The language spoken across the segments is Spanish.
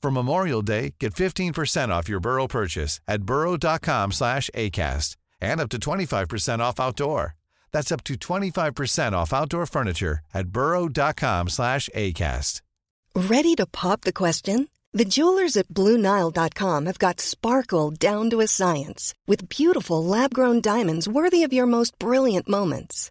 For Memorial Day, get 15% off your Burrow purchase at burrow.com slash ACAST and up to 25% off outdoor. That's up to 25% off outdoor furniture at burrow.com slash ACAST. Ready to pop the question? The jewelers at BlueNile.com have got sparkle down to a science with beautiful lab-grown diamonds worthy of your most brilliant moments.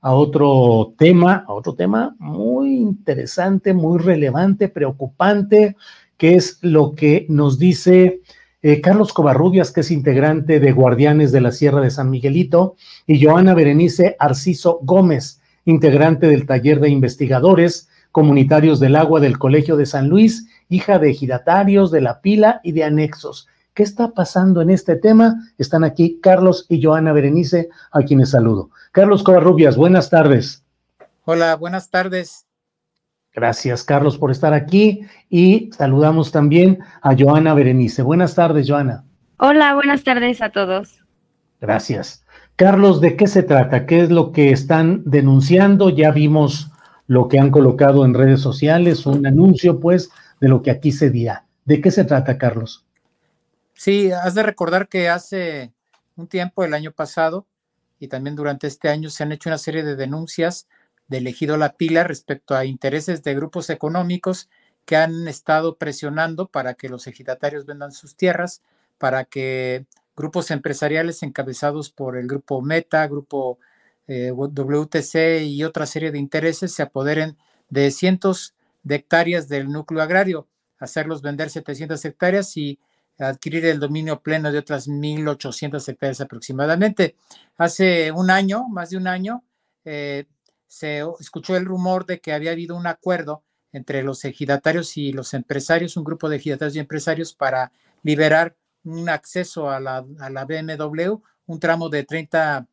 A otro tema, a otro tema muy interesante, muy relevante, preocupante, que es lo que nos dice eh, Carlos Covarrubias, que es integrante de Guardianes de la Sierra de San Miguelito, y Joana Berenice Arciso Gómez, integrante del taller de investigadores comunitarios del agua del Colegio de San Luis, hija de ejidatarios, de la pila y de anexos. ¿Qué está pasando en este tema? Están aquí Carlos y Joana Berenice, a quienes saludo. Carlos Covarrubias, buenas tardes. Hola, buenas tardes. Gracias, Carlos, por estar aquí y saludamos también a Joana Berenice. Buenas tardes, Joana. Hola, buenas tardes a todos. Gracias. Carlos, ¿de qué se trata? ¿Qué es lo que están denunciando? Ya vimos lo que han colocado en redes sociales, un anuncio, pues, de lo que aquí se dirá. ¿De qué se trata, Carlos? Sí, has de recordar que hace un tiempo, el año pasado, y también durante este año, se han hecho una serie de denuncias de elegido la pila respecto a intereses de grupos económicos que han estado presionando para que los ejidatarios vendan sus tierras, para que grupos empresariales encabezados por el grupo Meta, grupo eh, WTC y otra serie de intereses se apoderen de cientos de hectáreas del núcleo agrario, hacerlos vender 700 hectáreas y adquirir el dominio pleno de otras 1.800 hectáreas aproximadamente. Hace un año, más de un año, eh, se escuchó el rumor de que había habido un acuerdo entre los ejidatarios y los empresarios, un grupo de ejidatarios y empresarios para liberar un acceso a la, a la BMW, un tramo de 30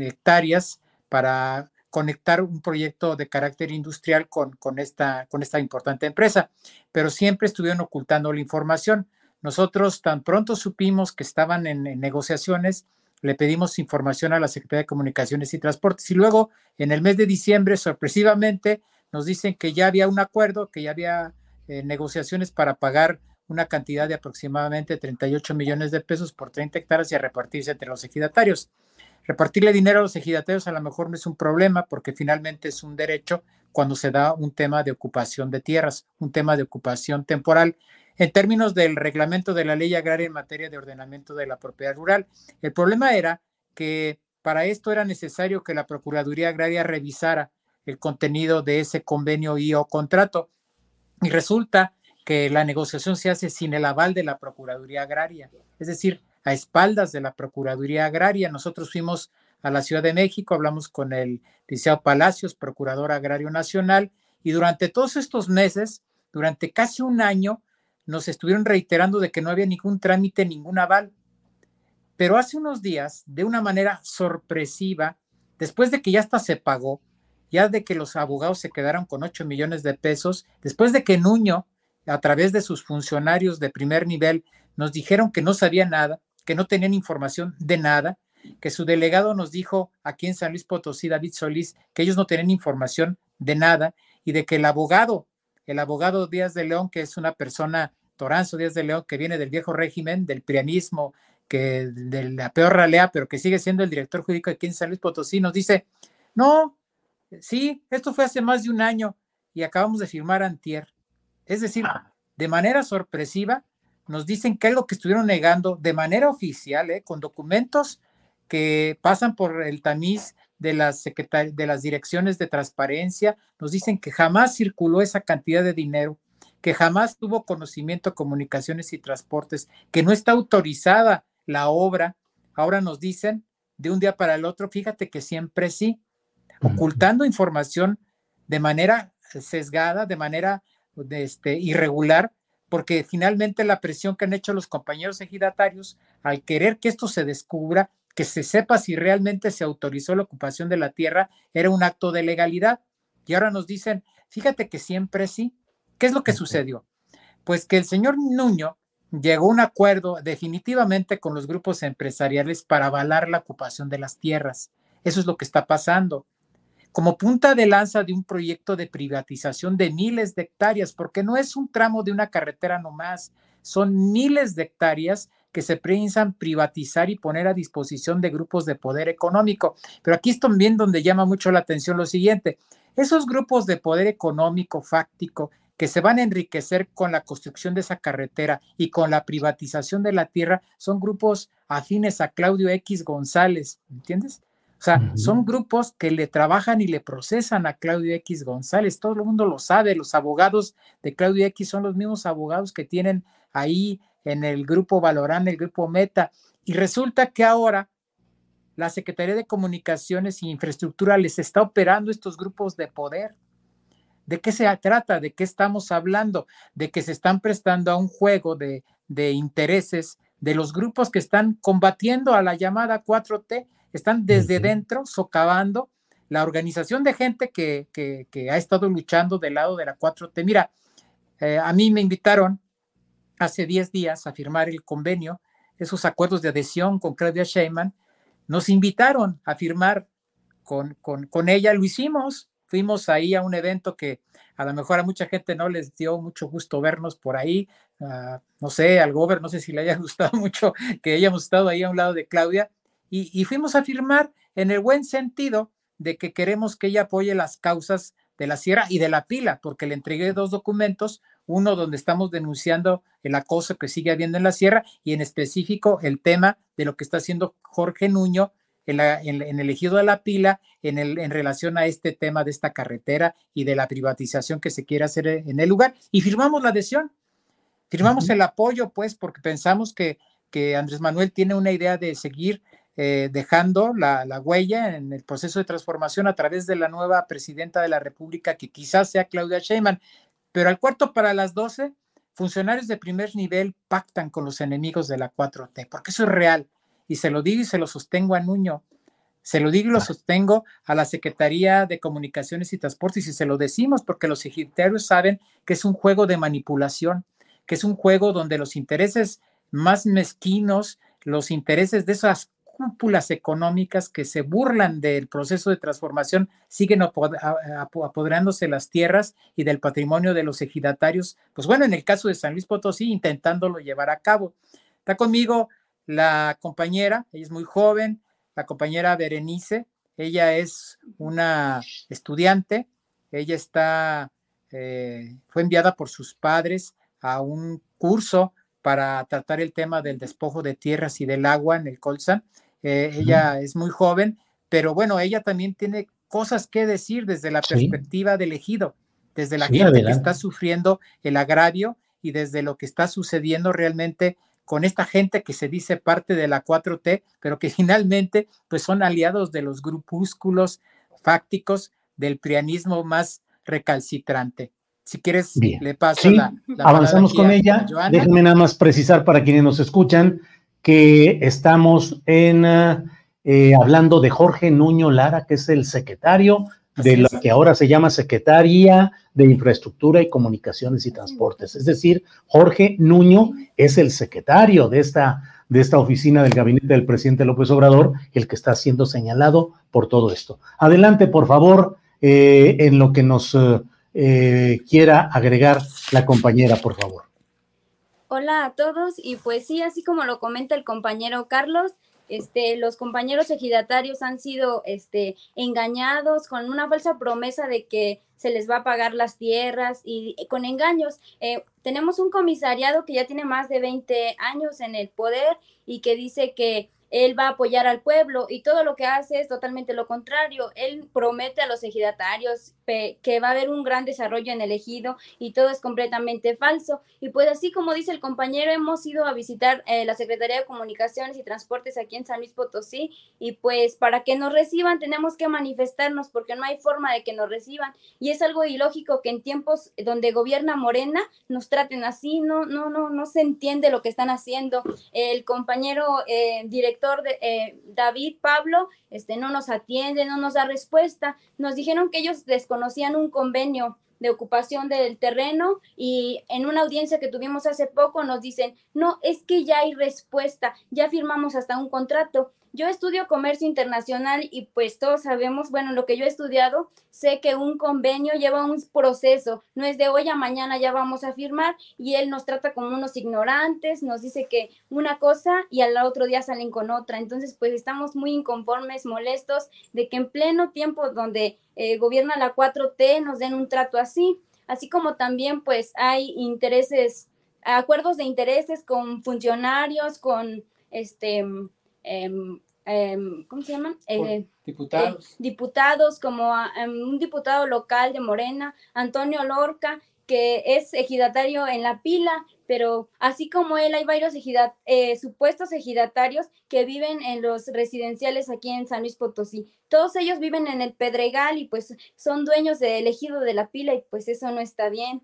hectáreas para conectar un proyecto de carácter industrial con, con, esta, con esta importante empresa, pero siempre estuvieron ocultando la información. Nosotros tan pronto supimos que estaban en, negociaciones, le pedimos información a la Secretaría de Comunicaciones y Transportes y luego en el mes de diciembre, sorpresivamente, nos dicen que ya había un acuerdo, que ya había eh, negociaciones para pagar una cantidad de aproximadamente 38 millones de pesos por 30 hectáreas y repartirse entre los ejidatarios. Repartirle dinero a los ejidatarios a lo mejor no es un problema porque finalmente es un derecho cuando se da un tema de ocupación de tierras, un tema de ocupación temporal en términos del reglamento de la ley agraria en materia de ordenamiento de la propiedad rural. El problema era que para esto era necesario que la Procuraduría Agraria revisara el contenido de ese convenio y o contrato. Y resulta que la negociación se hace sin el aval de la Procuraduría Agraria. Es decir, a espaldas de la Procuraduría Agraria. Nosotros fuimos a la Ciudad de México, hablamos con el Liceo Palacios, Procurador Agrario Nacional, y durante todos estos meses, durante casi un año, nos estuvieron reiterando de que no había ningún trámite, ningún aval. Pero hace unos días, de una manera sorpresiva, después de que ya hasta se pagó, ya de que los abogados se quedaron con 8 millones de pesos, después de que Nuño, a través de sus funcionarios de primer nivel, nos dijeron que no sabía nada, que no tenían información de nada, que su delegado nos dijo aquí en San Luis Potosí, David Solís, que ellos no tenían información de nada y de que el abogado, el abogado Díaz de León, que es una persona, Toranzo Díaz de León, que viene del viejo régimen, del prianismo, que de la peor ralea, pero que sigue siendo el director jurídico aquí en San Luis Potosí, nos dice, no, sí, esto fue hace más de un año y acabamos de firmar antier. Es decir, de manera sorpresiva, nos dicen que algo que estuvieron negando de manera oficial, ¿eh? con documentos que pasan por el tamiz de las, de las direcciones de transparencia, nos dicen que jamás circuló esa cantidad de dinero, que jamás tuvo conocimiento, comunicaciones y transportes, que no está autorizada la obra. Ahora nos dicen de un día para el otro, fíjate que siempre sí, ocultando información de manera sesgada, de manera este, irregular, porque finalmente la presión que han hecho los compañeros ejidatarios al querer que esto se descubra, que se sepa si realmente se autorizó la ocupación de la tierra, era un acto de legalidad. Y ahora nos dicen, fíjate que siempre sí. ¿Qué es lo que sucedió? Pues que el señor Nuño llegó a un acuerdo definitivamente con los grupos empresariales para avalar la ocupación de las tierras. Eso es lo que está pasando como punta de lanza de un proyecto de privatización de miles de hectáreas, porque no es un tramo de una carretera nomás, son miles de hectáreas que se piensan privatizar y poner a disposición de grupos de poder económico. Pero aquí es también donde llama mucho la atención lo siguiente, esos grupos de poder económico fáctico que se van a enriquecer con la construcción de esa carretera y con la privatización de la tierra son grupos afines a Claudio X González, ¿entiendes? O sea, son grupos que le trabajan y le procesan a Claudio X González. Todo el mundo lo sabe. Los abogados de Claudio X son los mismos abogados que tienen ahí en el grupo Valorán, el grupo Meta. Y resulta que ahora la Secretaría de Comunicaciones y Infraestructura les está operando estos grupos de poder. ¿De qué se trata? ¿De qué estamos hablando? De que se están prestando a un juego de, de intereses de los grupos que están combatiendo a la llamada 4T están desde dentro socavando la organización de gente que, ha estado luchando del lado de la 4T. Mira, eh, a mí me invitaron hace 10 días a firmar el convenio, esos acuerdos de adhesión con Claudia Sheinman, nos invitaron a firmar con, con, ella, lo hicimos, fuimos ahí a un evento que a lo mejor a mucha gente no les dio mucho gusto vernos por ahí, ah, no sé, al gober, no sé si le haya gustado mucho que hayamos estado ahí a un lado de Claudia, y, fuimos a firmar en el buen sentido de que queremos que ella apoye las causas de la sierra y de la pila, porque le entregué dos documentos, uno donde estamos denunciando el acoso que sigue habiendo en la sierra y en específico el tema de lo que está haciendo Jorge Nuño en, el ejido de la pila en, el, en relación a este tema de esta carretera y de la privatización que se quiere hacer en el lugar. Y firmamos la adhesión, firmamos el apoyo, pues, porque pensamos que, que Andrés Manuel tiene una idea de seguir eh, dejando la, huella en el proceso de transformación a través de la nueva presidenta de la República, que quizás sea Claudia Sheinbaum. Pero al cuarto para las doce, funcionarios de primer nivel pactan con los enemigos de la 4T, porque eso es real. Y se lo digo y se lo sostengo a Nuño. Se lo digo y lo sostengo a la Secretaría de Comunicaciones y Transportes y se lo decimos porque los ejidarios saben que es un juego de manipulación, que es un juego donde los intereses más mezquinos, los intereses de esas cúpulas económicas que se burlan del proceso de transformación siguen apoderándose las tierras y del patrimonio de los ejidatarios. Pues bueno, en el caso de San Luis Potosí, intentándolo llevar a cabo. Está conmigo la compañera, ella es muy joven, la compañera Berenice, ella es una estudiante, ella está, eh, fue enviada por sus padres a un curso para tratar el tema del despojo de tierras y del agua en el Colsan. Eh, ella es muy joven, pero bueno, ella también tiene cosas que decir desde la perspectiva del ejido, desde la gente que está sufriendo el agravio y desde lo que está sucediendo realmente con esta gente que se dice parte de la 4T, pero que finalmente pues son aliados de los grupúsculos fácticos del prianismo más recalcitrante. Si quieres, le paso la, Avanzamos con ella. Déjenme nada más precisar para quienes nos escuchan que estamos en eh, hablando de Jorge Nuño Lara, que es el secretario de lo que ahora se llama Secretaría de Infraestructura y Comunicaciones y Transportes. Es decir, Jorge Nuño es el secretario de esta, de esta oficina del gabinete del presidente López Obrador, el que está siendo señalado por todo esto. Adelante, por favor, eh, en lo que nos eh, quiera agregar la compañera, por favor. Hola a todos y pues sí, así como lo comenta el compañero Carlos, este, los compañeros ejidatarios han sido este, engañados con una falsa promesa de que se les va a pagar las tierras y, con engaños. Eh, tenemos un comisariado que ya tiene más de 20 años en el poder y que dice que él va a apoyar al pueblo y todo lo que hace es totalmente lo contrario. Él promete a los ejidatarios que va a haber un gran desarrollo en el ejido y todo es completamente falso. Y pues así como dice el compañero, hemos ido a visitar eh, la Secretaría de Comunicaciones y Transportes aquí en San Luis Potosí y pues para que nos reciban tenemos que manifestarnos porque no hay forma de que nos reciban y es algo ilógico que en tiempos donde gobierna Morena nos traten así, no, no, no, no se entiende lo que están haciendo. El compañero eh, director de, eh, David Pablo este, no nos atiende, no nos da respuesta. Nos dijeron que ellos desconocían un convenio de ocupación del terreno y en una audiencia que tuvimos hace poco nos dicen, no, es que ya hay respuesta, ya firmamos hasta un contrato. Yo estudio comercio internacional y pues todos sabemos, bueno, lo que yo he estudiado, sé que un convenio lleva un proceso, no es de hoy a mañana ya vamos a firmar y él nos trata como unos ignorantes, nos dice que una cosa y al otro día salen con otra. Entonces, pues estamos muy inconformes, molestos de que en pleno tiempo donde eh, gobierna la 4T nos den un trato así, así como también pues hay intereses, acuerdos de intereses con funcionarios, con este Em, em, ¿cómo se llaman? Eh, diputados. Eh, diputados, como em, un diputado local de Morena, Antonio Lorca, que es ejidatario en la pila, pero así como él hay varios eh, supuestos ejidatarios que viven en los residenciales aquí en San Luis Potosí. Todos ellos viven en el Pedregal y pues son dueños del ejido de la pila y pues eso no está bien.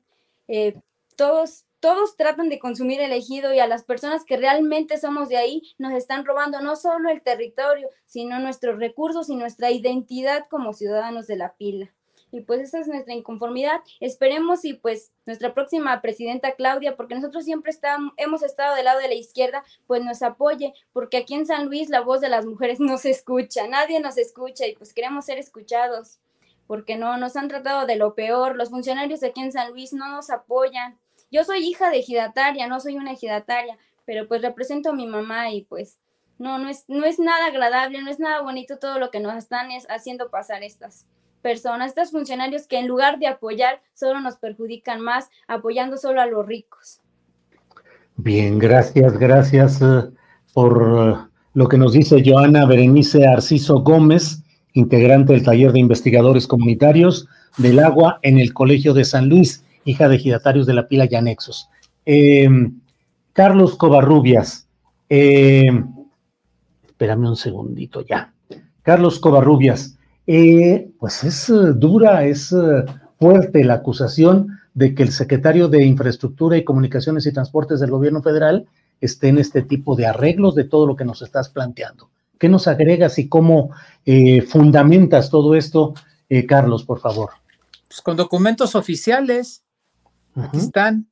todos todos tratan de consumir el ejido y a las personas que realmente somos de ahí nos están robando no solo el territorio, sino nuestros recursos y nuestra identidad como ciudadanos de la pila. Y pues esa es nuestra inconformidad. Esperemos y pues nuestra próxima presidenta Claudia, porque nosotros siempre estamos, hemos estado del lado de la izquierda, pues nos apoye, porque aquí en San Luis la voz de las mujeres no se escucha, nadie nos escucha y pues queremos ser escuchados, porque no nos han tratado de lo peor, los funcionarios aquí en San Luis no nos apoyan yo soy hija de ejidataria, no soy una ejidataria, pero pues represento a mi mamá y pues no, no es, no es nada agradable, no es nada bonito todo lo que nos están haciendo pasar estas personas, estos funcionarios que en lugar de apoyar solo nos perjudican más, apoyando solo a los ricos. Bien, gracias, gracias eh, por eh, lo que nos dice Joana Berenice Arciso Gómez, integrante del taller de investigadores comunitarios del agua en el Colegio de San Luis hija de ejidatarios de la pila y anexos. Eh, Carlos Covarrubias, eh, espérame un segundito ya. Carlos Covarrubias, eh, pues es dura, es fuerte la acusación de que el secretario de Infraestructura y Comunicaciones y Transportes del gobierno federal esté en este tipo de arreglos de todo lo que nos estás planteando. ¿Qué nos agregas y cómo fundamentas todo esto, Carlos, por favor? Pues con documentos oficiales, Aquí están.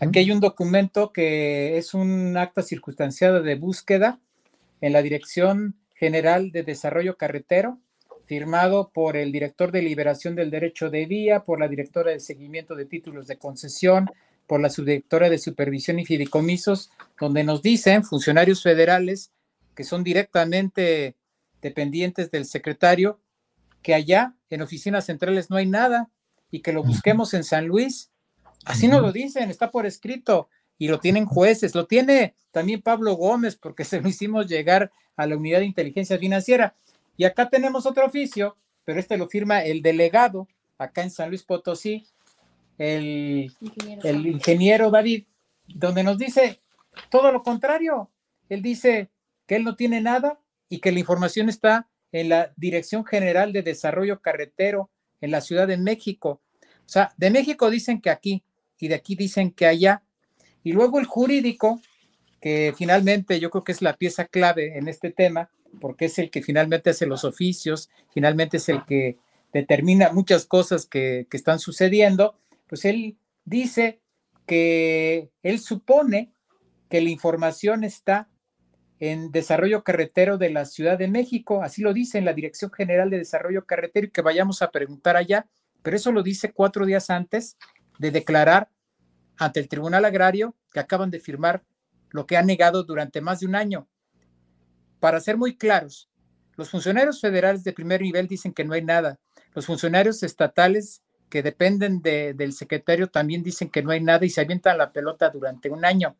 Aquí hay un documento que es un acta circunstanciada de búsqueda en la Dirección General de Desarrollo Carretero, firmado por el director de Liberación del Derecho de Vía, por la directora de Seguimiento de Títulos de Concesión, por la subdirectora de Supervisión y Fideicomisos, donde nos dicen funcionarios federales que son directamente dependientes del secretario, que allá en oficinas centrales no hay nada y que lo busquemos en San Luis Así nos lo dicen, está por escrito y lo tienen jueces, lo tiene también Pablo Gómez porque se lo hicimos llegar a la unidad de inteligencia financiera. Y acá tenemos otro oficio, pero este lo firma el delegado acá en San Luis Potosí, el ingeniero, el ingeniero David, donde nos dice todo lo contrario. Él dice que él no tiene nada y que la información está en la Dirección General de Desarrollo Carretero en la Ciudad de México. O sea, de México dicen que aquí y de aquí dicen que allá. Y luego el jurídico, que finalmente yo creo que es la pieza clave en este tema, porque es el que finalmente hace los oficios, finalmente es el que determina muchas cosas que, que están sucediendo, pues él dice que él supone que la información está en desarrollo carretero de la Ciudad de México, así lo dice en la Dirección General de Desarrollo Carretero y que vayamos a preguntar allá, pero eso lo dice cuatro días antes de declarar ante el Tribunal Agrario que acaban de firmar lo que ha negado durante más de un año. Para ser muy claros, los funcionarios federales de primer nivel dicen que no hay nada. Los funcionarios estatales que dependen del secretario también dicen que no hay nada y se avientan la pelota durante un año.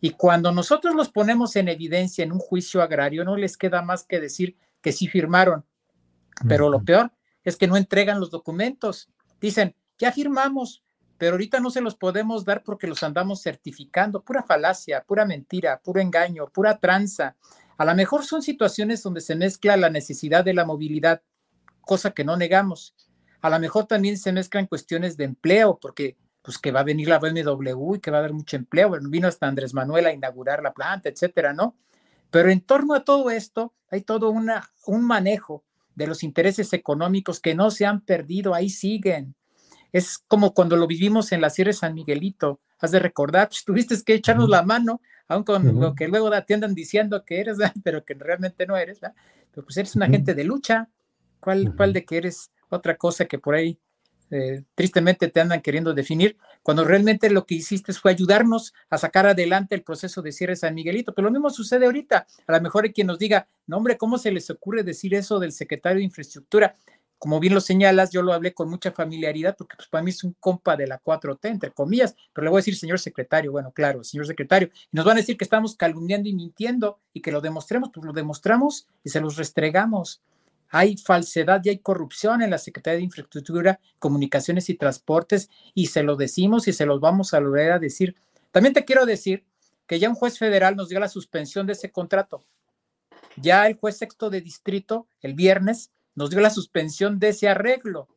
Y cuando nosotros los ponemos en evidencia en un juicio agrario, no les queda más que decir que sí firmaron. Pero lo peor es que no entregan los documentos. Dicen, ya firmamos, pero ahorita no se los podemos dar porque los andamos certificando. Pura falacia, pura mentira, puro engaño, pura tranza. A lo mejor son situaciones donde se mezcla la necesidad de la movilidad, cosa que no negamos. A lo mejor también se mezclan cuestiones de empleo, porque pues que va a venir la BMW y que va a haber mucho empleo. Bueno, vino hasta Andrés Manuel a inaugurar la planta, etcétera, ¿no? Pero en torno a todo esto hay todo una, un manejo de los intereses económicos que no se han perdido, ahí siguen. Es como cuando lo vivimos en la Sierra de San Miguelito. Has de recordar, pues, tuviste que echarnos la mano, aun con lo que luego te andan diciendo que eres, pero que realmente no eres, ¿verdad? Pero pues eres un agente de lucha. ¿Cuál, ¿Cuál de que eres otra cosa que por ahí eh, tristemente te andan queriendo definir, cuando realmente lo que hiciste fue ayudarnos a sacar adelante el proceso de cierre San Miguelito. Pero lo mismo sucede ahorita. A lo mejor hay quien nos diga, no hombre, ¿cómo se les ocurre decir eso del secretario de Infraestructura? Como bien lo señalas, yo lo hablé con mucha familiaridad porque pues, para mí es un compa de la 4T, entre comillas, pero le voy a decir señor secretario, bueno, claro, señor secretario, y nos van a decir que estamos calumniando y mintiendo y que lo demostremos, pues lo demostramos y se los restregamos hay falsedad y hay corrupción en la Secretaría de Infraestructura, Comunicaciones y Transportes y se lo decimos y se los vamos a volver a decir. También te quiero decir que ya un juez federal nos dio la suspensión de ese contrato. Ya el juez sexto de distrito el viernes nos dio la suspensión de ese arreglo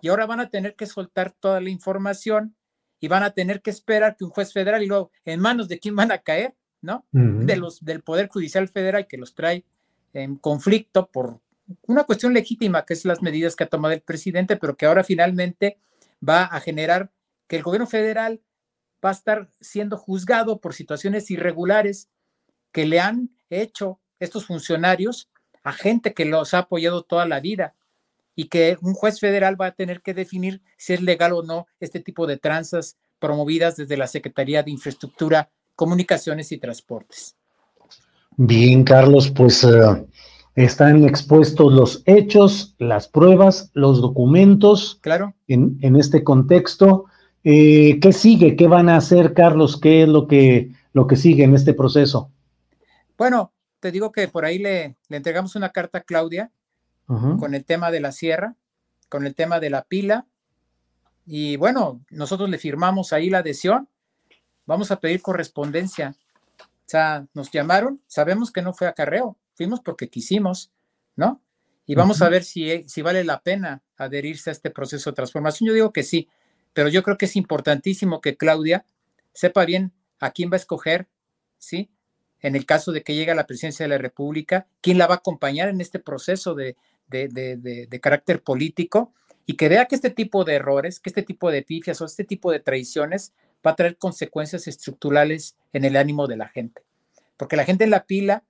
y ahora van a tener que soltar toda la información y van a tener que esperar que un juez federal y luego en manos de quién van a caer, ¿no? De los del Poder Judicial Federal que los trae en conflicto por una cuestión legítima, que es las medidas que ha tomado el presidente, pero que ahora finalmente va a generar que el gobierno federal va a estar siendo juzgado por situaciones irregulares que le han hecho estos funcionarios a gente que los ha apoyado toda la vida y que un juez federal va a tener que definir si es legal o no este tipo de tranzas promovidas desde la Secretaría de Infraestructura, Comunicaciones y Transportes. Bien, Carlos, pues uh, están expuestos los hechos, las pruebas, los documentos. Claro. En, este contexto. Eh, ¿Qué sigue? ¿Qué van a hacer, Carlos? ¿Qué es lo que, lo que sigue en este proceso? Bueno, te digo que por ahí le, le entregamos una carta a Claudia con el tema de la sierra, con el tema de la pila. Y bueno, nosotros le firmamos ahí la adhesión. Vamos a pedir correspondencia. O sea, nos llamaron, sabemos que no fue acarreo, fuimos porque quisimos, ¿no? Y vamos a ver si, si vale la pena adherirse a este proceso de transformación. Yo digo que sí, pero yo creo que es importantísimo que Claudia sepa bien a quién va a escoger, ¿sí? En el caso de que llegue a la presidencia de la República, quién la va a acompañar en este proceso de, de, de, carácter político y que vea que este tipo de errores, que este tipo de pifias o este tipo de traiciones va a traer consecuencias estructurales en el ánimo de la gente. Porque la gente en la pila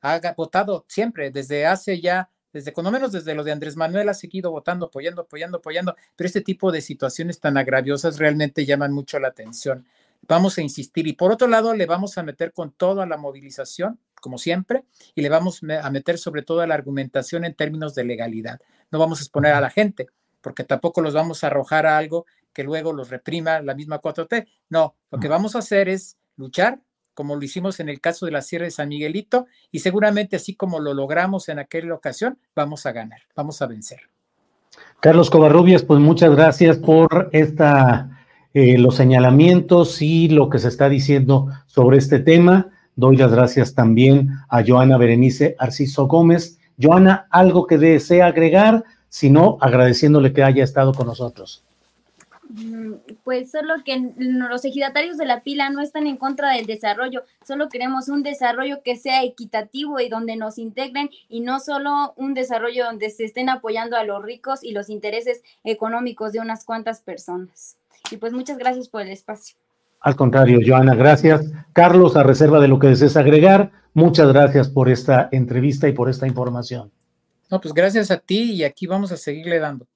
ha votado siempre, desde hace ya, desde cuando menos desde lo de Andrés Manuel ha seguido votando, apoyando, apoyando, apoyando, pero este tipo de situaciones tan agraviosas realmente llaman mucho la atención. Vamos a insistir y por otro lado le vamos a meter con toda la movilización, como siempre, y le vamos a meter sobre todo a la argumentación en términos de legalidad. No vamos a exponer a la gente, porque tampoco los vamos a arrojar a algo que luego los reprima la misma 4T. No, lo que vamos a hacer es luchar como lo hicimos en el caso de la Sierra de San Miguelito, y seguramente así como lo logramos en aquella ocasión, vamos a ganar, vamos a vencer. Carlos Covarrubias, pues muchas gracias por esta eh, los señalamientos y lo que se está diciendo sobre este tema. Doy las gracias también a Joana Berenice Arciso Gómez. Joana, ¿algo que desea agregar? Si no, agradeciéndole que haya estado con nosotros. Mm, pues solo que los ejidatarios de la pila no están en contra del desarrollo, solo queremos un desarrollo que sea equitativo y donde nos integren y no solo un desarrollo donde se estén apoyando a los ricos y los intereses económicos de unas cuantas personas. Y pues muchas gracias por el espacio. Al contrario, Joana, gracias. Carlos, a reserva de lo que desees agregar, muchas gracias por esta entrevista y por esta información. No, pues gracias a ti y aquí vamos a seguirle dando.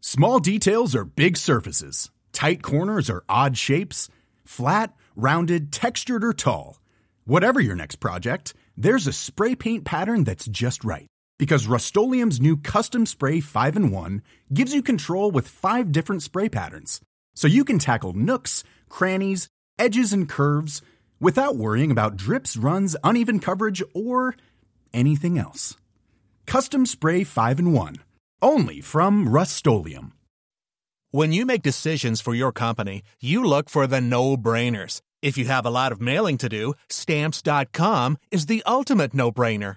Small details are big surfaces. Tight corners are odd shapes. Flat, rounded, textured, or tall. Whatever your next project, there's a spray paint pattern that's just right. Because Rust new Custom Spray 5 in 1 gives you control with five different spray patterns. So you can tackle nooks, crannies, edges, and curves without worrying about drips, runs, uneven coverage, or anything else. Custom Spray 5 in 1. Only from Rust When you make decisions for your company, you look for the no brainers. If you have a lot of mailing to do, stamps.com is the ultimate no brainer.